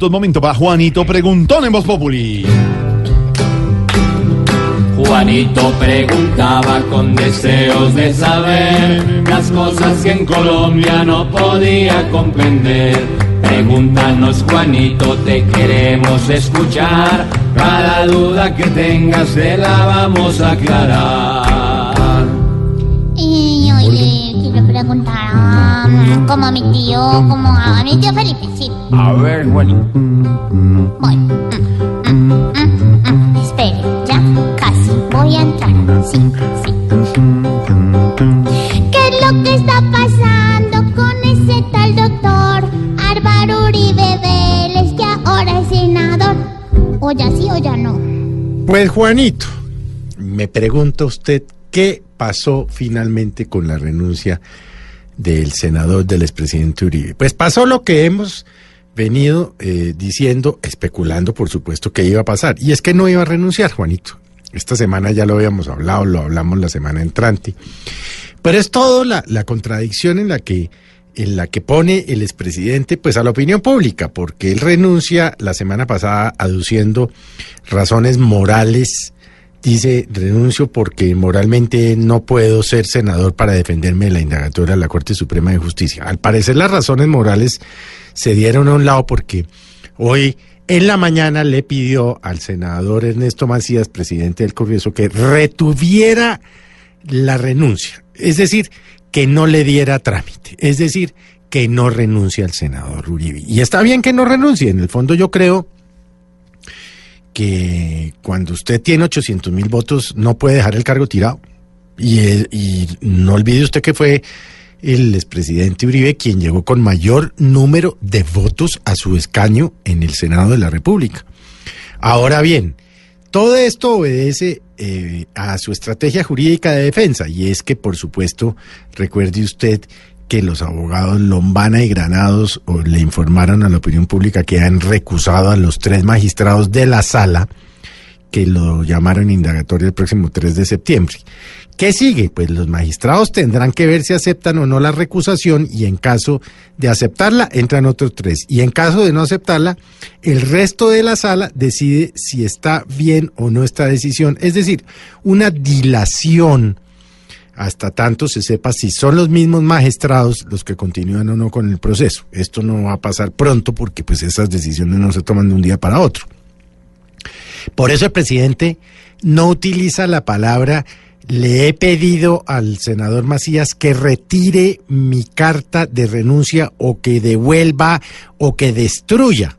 Un momento para Juanito Preguntón en Voz Populi. Juanito preguntaba con deseos de saber las cosas que en Colombia no podía comprender. Pregúntanos Juanito, te queremos escuchar. Cada duda que tengas te la vamos a aclarar. Y oye, quiero preguntar como a mi tío, como a mi tío Felipe, sí. A ver, Juanito. Voy. Mm, mm, mm, mm. Espere, ya casi voy a entrar. Sí, sí. ¿Qué es lo que está pasando con ese tal doctor Álvaro Uribe Vélez que ahora es senador? O ya sí o ya no. Pues Juanito, me pregunta usted qué pasó finalmente con la renuncia del senador del expresidente Uribe. Pues pasó lo que hemos venido eh, diciendo, especulando por supuesto que iba a pasar, y es que no iba a renunciar, Juanito. Esta semana ya lo habíamos hablado, lo hablamos la semana entrante, pero es todo la, la contradicción en la que en la que pone el expresidente pues a la opinión pública, porque él renuncia la semana pasada aduciendo razones morales dice, renuncio porque moralmente no puedo ser senador para defenderme de la indagatoria de la Corte Suprema de Justicia. Al parecer las razones morales se dieron a un lado porque hoy en la mañana le pidió al senador Ernesto Macías, presidente del Congreso, que retuviera la renuncia. Es decir, que no le diera trámite. Es decir, que no renuncie al senador Uribe. Y está bien que no renuncie. En el fondo yo creo que cuando usted tiene 800 mil votos no puede dejar el cargo tirado. Y, no olvide usted que fue el expresidente Uribe quien llegó con mayor número de votos a su escaño en el Senado de la República. Ahora bien, todo esto obedece eh, a su estrategia jurídica de defensa y es que, por supuesto, recuerde usted que los abogados Lombana y Granados le informaron a la opinión pública que han recusado a los tres magistrados de la sala que lo llamaron indagatorio el próximo 3 de septiembre. ¿Qué sigue? Pues los magistrados tendrán que ver si aceptan o no la recusación y en caso de aceptarla entran otros tres. Y en caso de no aceptarla, el resto de la sala decide si está bien o no esta decisión. Es decir, una dilación hasta tanto se sepa si son los mismos magistrados los que continúan o no con el proceso. Esto no va a pasar pronto porque pues esas decisiones no se toman de un día para otro. Por eso el presidente no utiliza la palabra le he pedido al senador Macías que retire mi carta de renuncia o que devuelva o que destruya,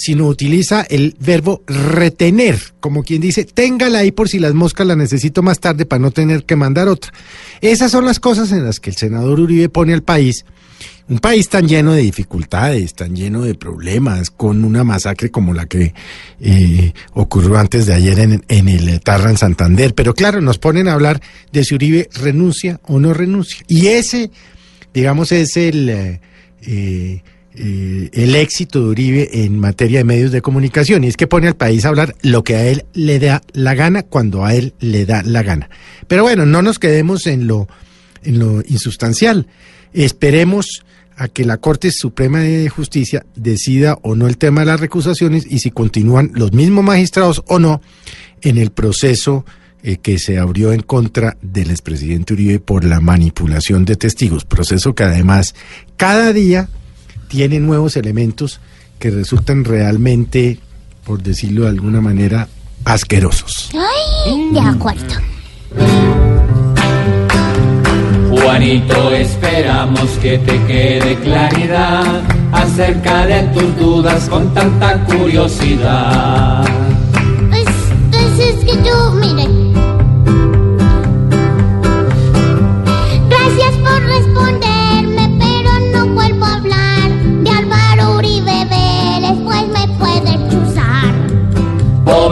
sino utiliza el verbo retener, como quien dice, téngala ahí por si las moscas la necesito más tarde para no tener que mandar otra. Esas son las cosas en las que el senador Uribe pone al país un país tan lleno de dificultades, tan lleno de problemas, con una masacre como la que eh, ocurrió antes de ayer en, en el Tarra en Santander. Pero claro, nos ponen a hablar de si Uribe renuncia o no renuncia. Y ese, digamos, es el, eh, eh, el éxito de Uribe en materia de medios de comunicación. Y es que pone al país a hablar lo que a él le da la gana cuando a él le da la gana. Pero bueno, no nos quedemos en lo, en lo insustancial. Esperemos a que la Corte Suprema de Justicia decida o no el tema de las recusaciones y si continúan los mismos magistrados o no en el proceso eh, que se abrió en contra del expresidente Uribe por la manipulación de testigos, proceso que además cada día tiene nuevos elementos que resultan realmente, por decirlo de alguna manera, asquerosos. Ay, de acuerdo. Juanito, esperamos que te quede claridad acerca de tus dudas con tanta curiosidad. Pues, pues es que yo, mire.